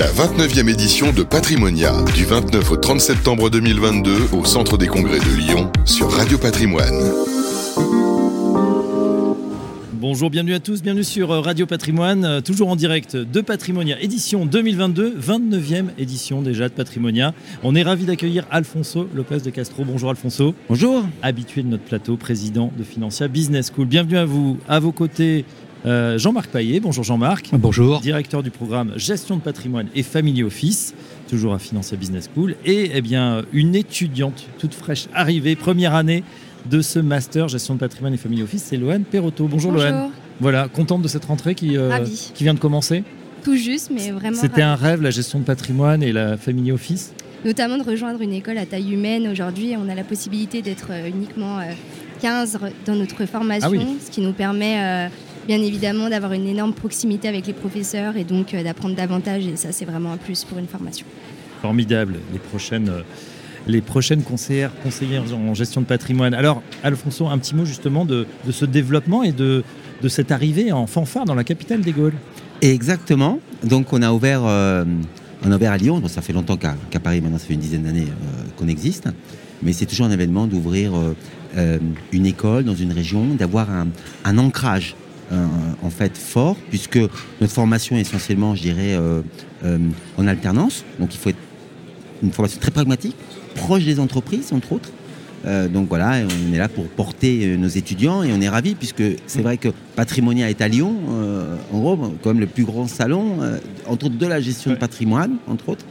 La 29e édition de Patrimonia, du 29 au 30 septembre 2022 au Centre des Congrès de Lyon sur Radio Patrimoine. Bonjour, bienvenue à tous, bienvenue sur euh, Radio Patrimoine, euh, toujours en direct de Patrimonia, édition 2022, 29e édition déjà de Patrimonia. On est ravi d'accueillir Alfonso Lopez de Castro. Bonjour Alfonso. Bonjour. Habitué de notre plateau, président de Financia Business School. Bienvenue à vous. À vos côtés, euh, Jean-Marc Paillet. Bonjour Jean-Marc. Bonjour. Directeur du programme Gestion de patrimoine et Family Office, toujours à Financia Business School. Et eh bien, une étudiante toute fraîche arrivée, première année de ce master gestion de patrimoine et family office, c'est Loane Perotto. Bonjour, Loane. Voilà, contente de cette rentrée qui, euh, qui vient de commencer? Tout juste, mais vraiment. C'était un rêve, la gestion de patrimoine et la family office? Notamment de rejoindre une école à taille humaine. Aujourd'hui, on a la possibilité d'être euh, uniquement 15 euh, dans notre formation, ah ce qui nous permet bien évidemment d'avoir une énorme proximité avec les professeurs et donc d'apprendre davantage. Et ça, c'est vraiment un plus pour une formation. Formidable. Les prochaines les prochaines conseillères, conseillères en gestion de patrimoine. Alors, Alfonso, un petit mot justement de, ce développement et de, cette arrivée en fanfare dans la capitale des Gaules. Exactement. Donc, on a ouvert, euh, on a ouvert à Lyon. ça fait longtemps qu'à Paris, maintenant, ça fait une dizaine d'années euh, qu'on existe. Mais c'est toujours un événement d'ouvrir euh, une école dans une région, d'avoir un, ancrage en fait fort, puisque notre formation est essentiellement, je dirais, en alternance. Donc, il faut être une formation très pragmatique, proche des entreprises, entre autres. Euh, donc voilà, on est là pour porter euh, nos étudiants et on est ravis puisque c'est vrai que Patrimonia est à Lyon, euh, en gros, comme le plus grand salon, entre autres de la gestion de patrimoine, entre autres.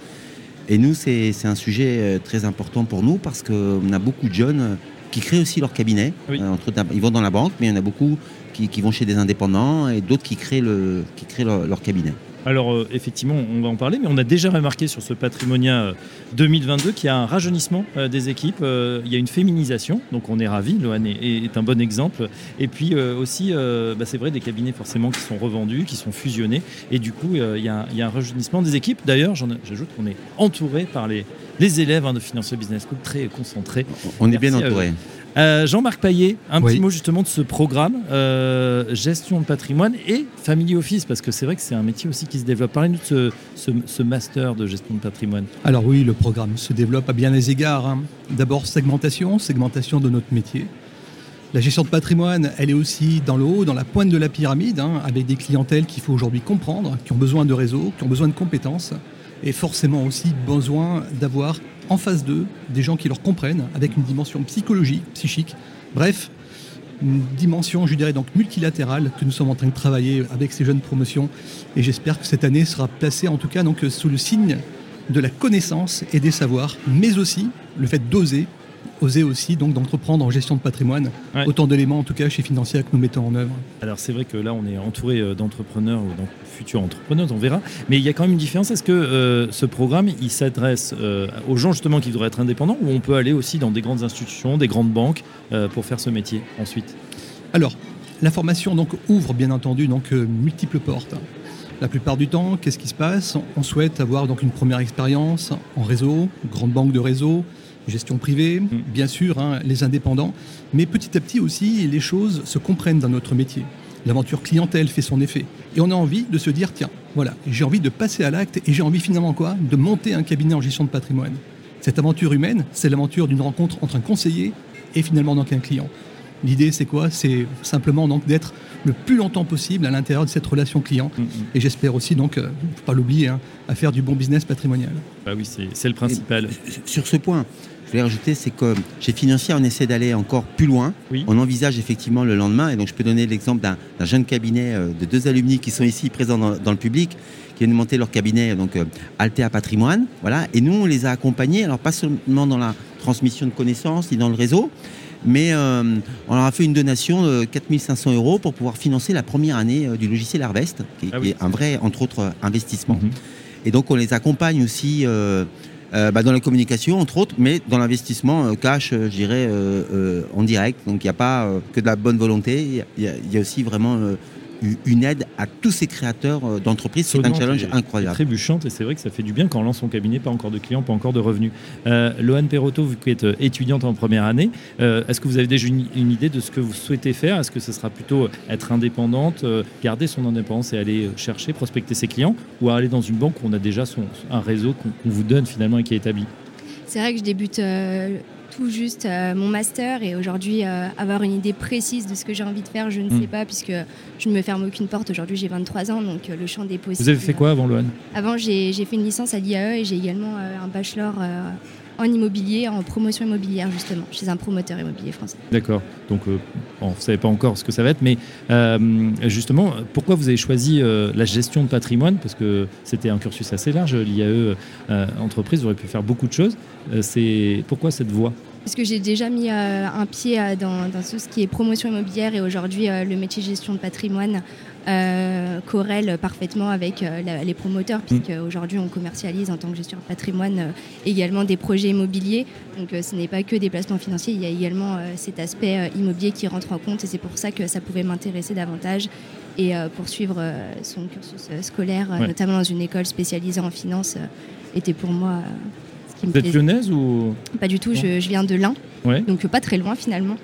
Et nous, c'est un sujet très important pour nous parce qu'on a beaucoup de jeunes qui créent aussi leur cabinet. entre ils vont dans la banque, mais il y en a beaucoup qui, vont chez des indépendants et d'autres qui créent, le, qui créent leur cabinet. Alors euh, effectivement, on va en parler, mais on a déjà remarqué sur ce Patrimonia 2022 euh, qu'il y a un rajeunissement euh, des équipes, il y a une féminisation, donc on est ravis, Loane est, un bon exemple. Et puis aussi, bah, c'est vrai, des cabinets forcément qui sont revendus, qui sont fusionnés, et du coup, il y, a un rajeunissement des équipes. D'ailleurs, j'ajoute qu'on est entouré par les, les élèves hein, de Financial Business School, très concentrés. On est bien entouré. Euh, Jean-Marc Paillet, un petit mot justement de ce programme, euh, gestion de patrimoine et family office, parce que c'est vrai que c'est un métier aussi qui se développe. Parlez-nous de ce, master de gestion de patrimoine. Alors oui, le programme se développe à bien des égards. Hein. D'abord segmentation, segmentation de notre métier. La gestion de patrimoine, elle est aussi dans le haut, dans la pointe de la pyramide, hein, avec des clientèles qu'il faut aujourd'hui comprendre, qui ont besoin de réseaux, qui ont besoin de compétences, et forcément aussi besoin d'avoir en face d'eux des gens qui leur comprennent, avec une dimension psychologique, psychique. Bref, une dimension, je dirais, donc multilatérale que nous sommes en train de travailler avec ces jeunes promotions. Et j'espère que cette année sera placée, en tout cas, donc, sous le signe de la connaissance et des savoirs, mais aussi le fait d'oser oser aussi donc d'entreprendre en gestion de patrimoine. Autant d'éléments en tout cas chez Financière que nous mettons en œuvre. Alors c'est vrai que là on est entouré euh, d'entrepreneurs ou de futurs entrepreneurs, on verra. Mais il y a quand même une différence. Est-ce que euh, ce programme il s'adresse euh, aux gens justement qui voudraient être indépendants ou on peut aller aussi dans des grandes institutions, des grandes banques pour faire ce métier ensuite? Alors la formation donc ouvre bien entendu donc multiples portes. La plupart du temps, qu'est-ce qui se passe? On souhaite avoir donc une première expérience en réseau, grande banque de réseau, gestion privée, mm. bien sûr, hein, les indépendants, mais petit à petit aussi, les choses se comprennent dans notre métier. L'aventure clientèle fait son effet. Et on a envie de se dire, tiens, voilà, j'ai envie de passer à l'acte et j'ai envie finalement quoi? De monter un cabinet en gestion de patrimoine. Cette aventure humaine, c'est l'aventure d'une rencontre entre un conseiller et finalement donc un client. L'idée, c'est quoi? C'est simplement donc d'être le plus longtemps possible à l'intérieur de cette relation client. Mm, mm. Et j'espère aussi, donc, ne euh, faut pas l'oublier, hein, à faire du bon business patrimonial. Bah oui, c'est le principal. sur ce point, je voulais rajouter, c'est que chez Financier, on essaie d'aller encore plus loin. On envisage effectivement le lendemain. Et donc, je peux donner l'exemple d'un jeune cabinet euh, de deux alumni qui sont ici présents dans, le public, qui viennent monter leur cabinet, donc euh, Altea Patrimoine. Voilà. Et nous, on les a accompagnés, alors pas seulement dans la transmission de connaissances ni dans le réseau, mais euh, on leur a fait une donation de 4500 euros pour pouvoir financer la première année du logiciel Harvest, qui, ah est un vrai, entre autres, investissement. Mhm. Et donc, on les accompagne aussi. Euh, bah, dans la communication, entre autres, mais dans l'investissement euh, cash, euh, je dirais, en direct. Donc il n'y a pas que de la bonne volonté, il y, a aussi vraiment une aide à tous ces créateurs euh, d'entreprises. C'est un challenge incroyable. Trébuchante et c'est vrai que ça fait du bien quand on lance son cabinet, pas encore de clients, pas encore de revenus. Euh, Loane Perotto, vous qui êtes euh, étudiante en première année, est-ce que vous avez déjà une, idée de ce que vous souhaitez faire? Est-ce que ce sera plutôt être indépendante, garder son indépendance et aller chercher, prospecter ses clients, ou aller dans une banque où on a déjà son, un réseau qu'on vous donne finalement et qui est établi? C'est vrai que je débute tout juste euh, mon master et aujourd'hui euh, avoir une idée précise de ce que j'ai envie de faire, je ne sais hmm. pas puisque je ne me ferme aucune porte. Aujourd'hui j'ai 23 ans donc euh, le champ des possibles. Vous avez fait quoi avant Loane? Avant j'ai fait une licence à l'IAE et j'ai également un bachelor en immobilier, en promotion immobilière justement, chez un promoteur immobilier français. D'accord. Donc, vous ne savez pas encore ce que ça va être, mais justement, pourquoi vous avez choisi la gestion de patrimoine? Parce que c'était un cursus assez large, l'IAE entreprise, vous auriez pu faire beaucoup de choses. c'est pourquoi cette voie? Parce que j'ai déjà mis euh, un pied euh, dans, tout ce qui est promotion immobilière et aujourd'hui euh, le métier gestion de patrimoine corrèle parfaitement avec les promoteurs, puisque mm. aujourd'hui on commercialise en tant que gestionnaire de patrimoine également des projets immobiliers. Donc ce n'est pas que des placements financiers, il y a également cet aspect immobilier qui rentre en compte et c'est pour ça que ça pouvait m'intéresser davantage et poursuivre son cursus scolaire, notamment dans une école spécialisée en finance, était pour moi vous êtes lyonnaise ou Pas du tout, je, viens de l'Ain, donc pas très loin finalement.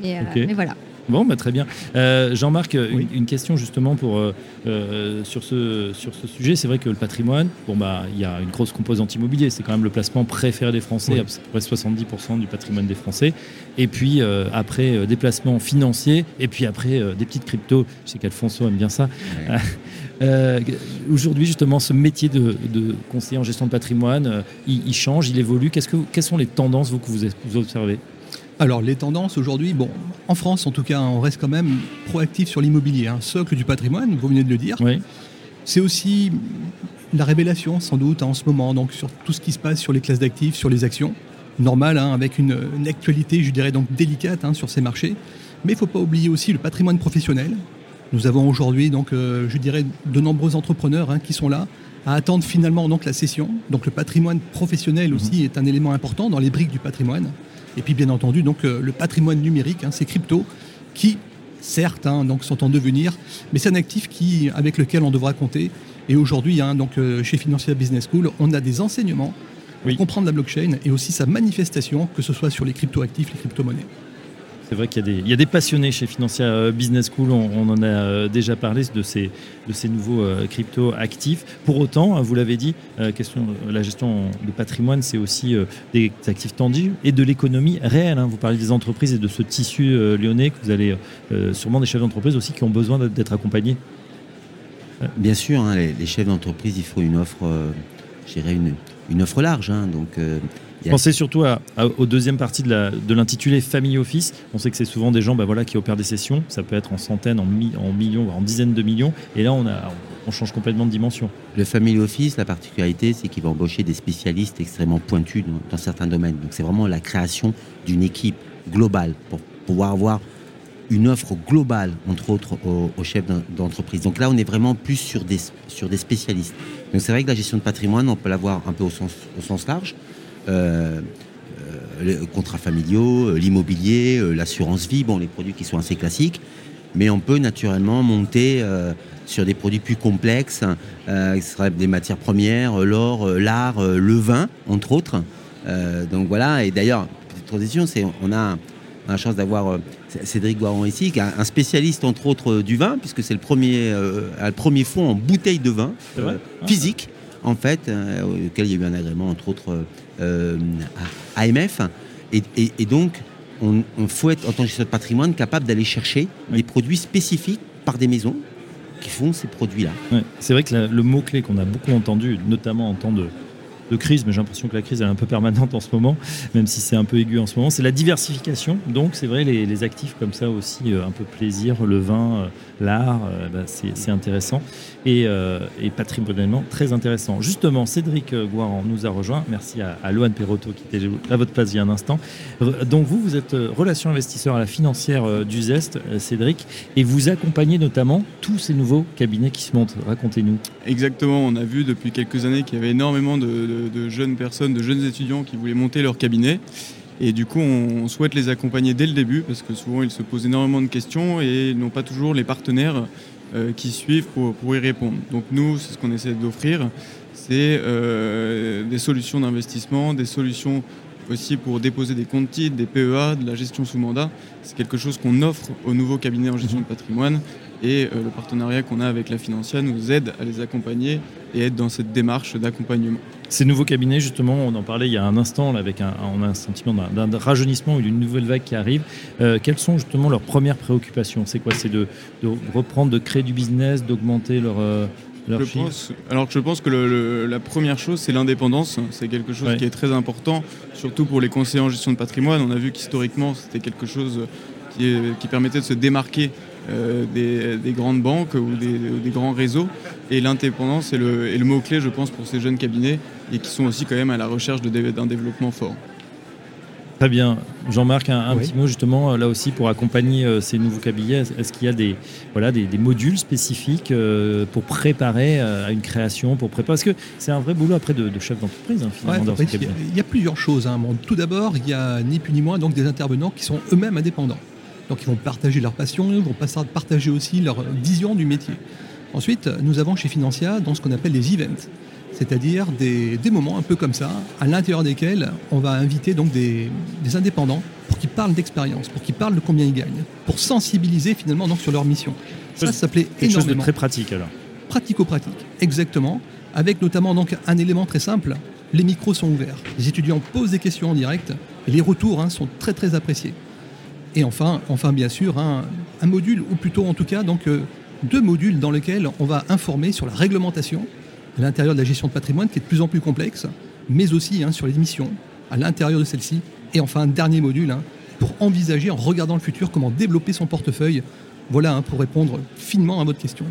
Mais, euh, voilà. Bon, bah, très bien. Euh, Jean-Marc, une, question justement pour, euh, sur, ce, sur ce sujet. C'est vrai que le patrimoine, bon, bah, il y a une grosse composante immobilier. C'est quand même le placement préféré des Français, à peu près 70% du patrimoine des Français. Et puis après, des placements financiers. Et puis après, des petites cryptos. Je sais qu'Alfonso aime bien ça. Euh, aujourd'hui, justement, ce métier de, conseiller en gestion de patrimoine, euh, il, change, il évolue. Qu'est-ce que, quelles sont les tendances vous, que vous, observez? Alors les tendances aujourd'hui, bon, en France en tout cas, on reste quand même proactif sur l'immobilier, un hein. socle du patrimoine, vous venez de le dire. Oui. C'est aussi la révélation sans doute en ce moment, donc sur tout ce qui se passe sur les classes d'actifs, sur les actions, normal, hein, avec une, actualité, je dirais donc délicate hein, sur ces marchés. Mais il ne faut pas oublier aussi le patrimoine professionnel, nous avons aujourd'hui, donc, euh, je dirais, de nombreux entrepreneurs hein, qui sont là à attendre finalement donc la cession. Donc le patrimoine professionnel aussi mhm. est un élément important dans les briques du patrimoine. Et puis bien entendu donc euh, le patrimoine numérique, hein, ces cryptos qui certes hein, donc sont en devenir, mais c'est un actif qui avec lequel on devra compter. Et aujourd'hui donc euh, chez Financial Business School, on a des enseignements pour comprendre la blockchain et aussi sa manifestation, que ce soit sur les crypto actifs, les crypto-monnaies. C'est vrai qu'il y, a des passionnés chez Financial euh, Business School, on, en a euh, déjà parlé de ces, nouveaux euh, crypto actifs. Pour autant, vous l'avez dit, question, la gestion de patrimoine, c'est aussi des actifs tendus et de l'économie réelle. Hein. Vous parlez des entreprises et de ce tissu lyonnais que vous allez sûrement des chefs d'entreprise aussi qui ont besoin d'être accompagnés. Bien sûr, hein, les, chefs d'entreprise, il faut une offre, une, une offre large. Hein. donc, Pensez surtout à, aux deuxième partie de l'intitulé Family Office. On sait que c'est souvent des gens bah, voilà, qui opèrent des sessions. Ça peut être en centaines, en, en millions, en dizaines de millions. Et là, on, a, on change complètement de dimension. Le Family Office, la particularité, c'est qu'il va embaucher des spécialistes extrêmement pointus dans, certains domaines. Donc c'est vraiment la création d'une équipe globale pour pouvoir avoir une offre globale, entre autres, aux, chefs d'entreprise. Donc là, on est vraiment plus sur des, sur des spécialistes. Donc c'est vrai que la gestion de patrimoine, on peut l'avoir un peu au sens, au sens large. Euh, euh, les contrats familiaux, euh, l'immobilier, l'assurance vie, bon, les produits qui sont assez classiques. Mais on peut naturellement monter sur des produits plus complexes, qui seraient des matières premières, l'or, l'art, le vin, entre autres. donc voilà, et d'ailleurs, petite transition, c'est on a, la chance d'avoir Cédric Guaron ici, qui est un spécialiste entre autres du vin, puisque c'est le premier, le premier fonds en bouteille de vin physique en fait, euh, auquel il y a eu un agrément, entre autres, euh, AMF. Et, donc, on, faut être, en tant que gestionnaire de patrimoine, capable d'aller chercher des produits spécifiques par des maisons qui font ces produits-là. c'est vrai que le mot-clé qu'on a beaucoup entendu, notamment en temps de, de crise, mais j'ai l'impression que la crise est un peu permanente en ce moment, même si c'est un peu aigu en ce moment, c'est la diversification. Donc c'est vrai, les, actifs comme ça aussi, euh, un peu plaisir, le vin, euh, l'art, euh, bah, c'est intéressant. Et, et, patrimonialement très intéressant. Justement, Cédric Guaran nous a rejoint. Merci à, à Loane qui était à votre place il y a un instant. Donc vous, vous êtes relation investisseur à la financière du Zest, Cédric, et vous accompagnez notamment tous ces nouveaux cabinets qui se montent. Racontez-nous. Exactement, on a vu depuis quelques années qu'il y avait énormément de, jeunes personnes, de jeunes étudiants qui voulaient monter leur cabinet. Et du coup, on souhaite les accompagner dès le début parce que souvent ils se posent énormément de questions et n'ont pas toujours les partenaires qui suivent pour, y répondre. Donc nous, c'est ce qu'on essaie d'offrir, c'est des solutions d'investissement, des solutions aussi pour déposer des comptes titres, des PEA, de la gestion sous mandat. C'est quelque chose qu'on offre aux nouveaux cabinets en gestion de patrimoine et euh, le partenariat qu'on a avec la Financia nous aide à les accompagner et être dans cette démarche d'accompagnement. Ces nouveaux cabinets, justement, on en parlait il y a un instant, avec un, on a un sentiment d'un rajeunissement ou d'une nouvelle vague qui arrive. Euh, quelles sont justement leurs premières préoccupations? C'est quoi? C'est de, reprendre, de créer du business, d'augmenter leur, euh, alors que je pense que la première chose, c'est l'indépendance. C'est quelque chose qui est très important, surtout pour les conseillers en gestion de patrimoine. On a vu qu'historiquement, c'était quelque chose qui, permettait de se démarquer euh, des, grandes banques ou des, grands réseaux. Et l'indépendance est le, le mot-clé, je pense, pour ces jeunes cabinets et qui sont aussi quand même à la recherche d'un développement fort. Très bien. Jean-Marc, un, petit mot justement euh, là aussi pour accompagner euh, ces nouveaux cabinets. Est-ce qu'il y a des, voilà, des, modules spécifiques euh, pour préparer à une création pour préparer? Parce que c'est un vrai boulot après de, chef d'entreprise hein, finalement. il y, a plusieurs choses. Hein. tout d'abord, il y a ni plus ni moins donc, des intervenants qui sont eux-mêmes indépendants. Donc ils vont partager leur passion, ils vont partager aussi leur vision du métier. Ensuite, nous avons chez Financia dans ce qu'on appelle les events c'est-à-dire des, moments un peu comme ça, à l'intérieur desquels on va inviter donc des, indépendants pour qu'ils parlent d'expérience, pour qu'ils parlent de combien ils gagnent, pour sensibiliser finalement donc sur leur mission. Ça, ça s'appelait énormément. Quelque chose de très pratique alors. Pratico-pratique, exactement, avec notamment donc un élément très simple, les micros sont ouverts. Les étudiants posent des questions en direct et les retours hein, sont très très appréciés. Et enfin, bien sûr, un module, ou plutôt en tout cas euh, deux modules dans lesquels on va informer sur la réglementation à l'intérieur de la gestion de patrimoine qui est de plus en plus complexe, mais aussi hein, sur les missions à l'intérieur de celle-ci. Et enfin, un dernier module hein, pour envisager, en regardant le futur, comment développer son portefeuille voilà hein, pour répondre finement à votre question.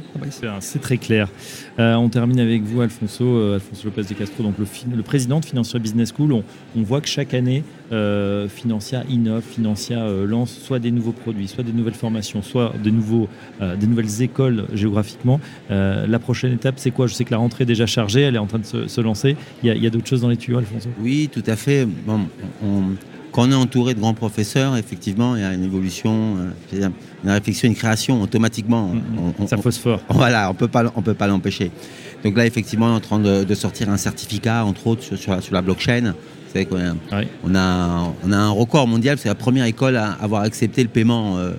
C'est très clair. Euh, on termine avec vous, Alfonso, euh, Alfonso Lopez de Castro, donc le, président de Financia Business School. On, voit que chaque année, euh, Financia innove, Financia euh, lance soit des nouveaux produits, soit des nouvelles formations, soit des, nouveaux, des nouvelles écoles géographiquement. la prochaine étape, c'est quoi? Je sais que la rentrée est déjà chargée, elle est en train de se, lancer. Il y a, d'autres choses dans les tuyaux, Alfonso? Oui, tout à fait. Bon, on quand on est entouré de grands professeurs, effectivement, il y a une évolution, euh, une réflexion, une création automatiquement. On, ça phosphore. voilà, on peut pas, on peut pas l'empêcher. Donc là, effectivement, on est en train de, sortir un certificat, entre autres, sur, sur, la blockchain. Vous savez qu'on a, on a, on a un record mondial. C'est la première école à avoir accepté le paiement, euh,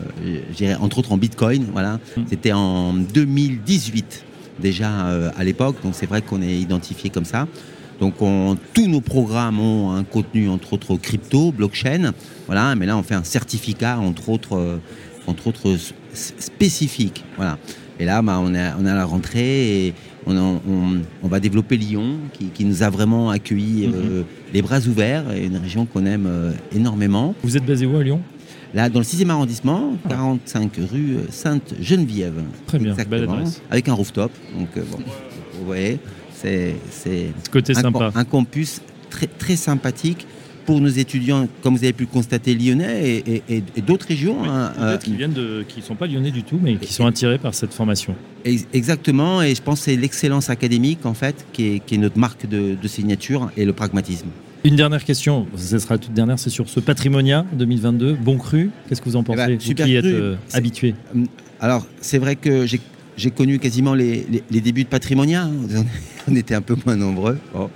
entre autres en Bitcoin. Voilà, mm. c'était en 2018 déjà euh, à l'époque. Donc c'est vrai qu'on est identifié comme ça. Donc tous nos programmes ont un contenu entre autres crypto, blockchain, voilà. Mais là on fait un certificat entre autres, euh, entre autres spécifique, voilà. Et là bah, on, est, on à la rentrée et on, va développer Lyon qui, nous a vraiment accueilli euh, mhm. les bras ouverts, une région qu'on aime euh, énormément. Vous êtes basé où à Lyon? Là, dans le 6e arrondissement, 45 ah. rue Sainte-Geneviève. Très bien, belle adresse. Avec un rooftop. Donc, bon, vous voyez, c'est côté un, sympa. un campus très, très sympathique pour nos étudiants, comme vous avez pu le constater, lyonnais et, d'autres régions. Hein, euh, qui viennent de, qui sont pas lyonnais du tout, mais qui sont attirés par cette formation. Exactement, et je pense que c'est l'excellence académique en fait qui est, notre marque de, signature et le pragmatisme. Une dernière question, ce sera la toute dernière, c'est sur ce Patrimonia 2022, bon cru. Qu'est-ce que vous en pensez eh ben, Vous qui êtes euh, habitué? Alors, c'est vrai que j'ai j'ai connu quasiment les, débuts de Patrimonia. On était un peu moins nombreux. Euh,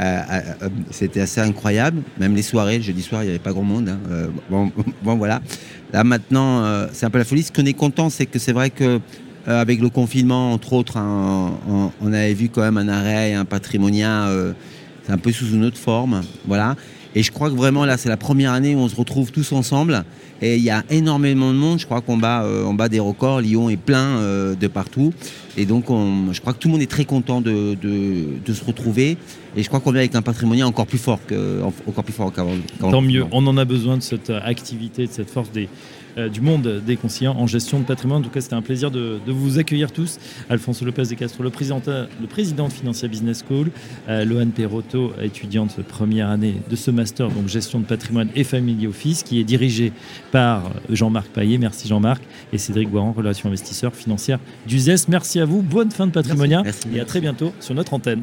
euh, euh, c'était assez incroyable. Même les soirées, le jeudi soir, il n'y avait pas grand monde. Hein. bon, voilà. Là maintenant, c'est un peu la folie. Ce qu'on est content, c'est que c'est vrai que avec le confinement, entre autres, hein, on, avait vu quand même un arrêt, un Patrimonia. c'est un peu sous une autre forme. Voilà. Et je crois que vraiment là, c'est la première année où on se retrouve tous ensemble. Et il y a énormément de monde. Je crois qu'on bat, euh, des records. Lyon est plein euh, de partout. Et donc, je crois que tout le monde est très content de, se retrouver. Et je crois qu'on est avec un patrimoine encore plus fort encore plus fort qu'avant. Tant mieux. On en a besoin de cette activité, de cette force des, euh, du monde des conseillers en gestion de patrimoine. En tout cas, c'était un plaisir de, vous accueillir tous. Alfonso Lopez de Castro, le président, le président de Financia Business School, euh, Lohan Perotto, étudiante première année de ce master, donc gestion de patrimoine et family office, qui est dirigé par Jean-Marc Paillet. Merci Jean-Marc. Et Cédric Boiran, relations investisseurs financières du ZES. Merci à vous. Bonne fin de patrimonia. et à très bientôt sur notre antenne.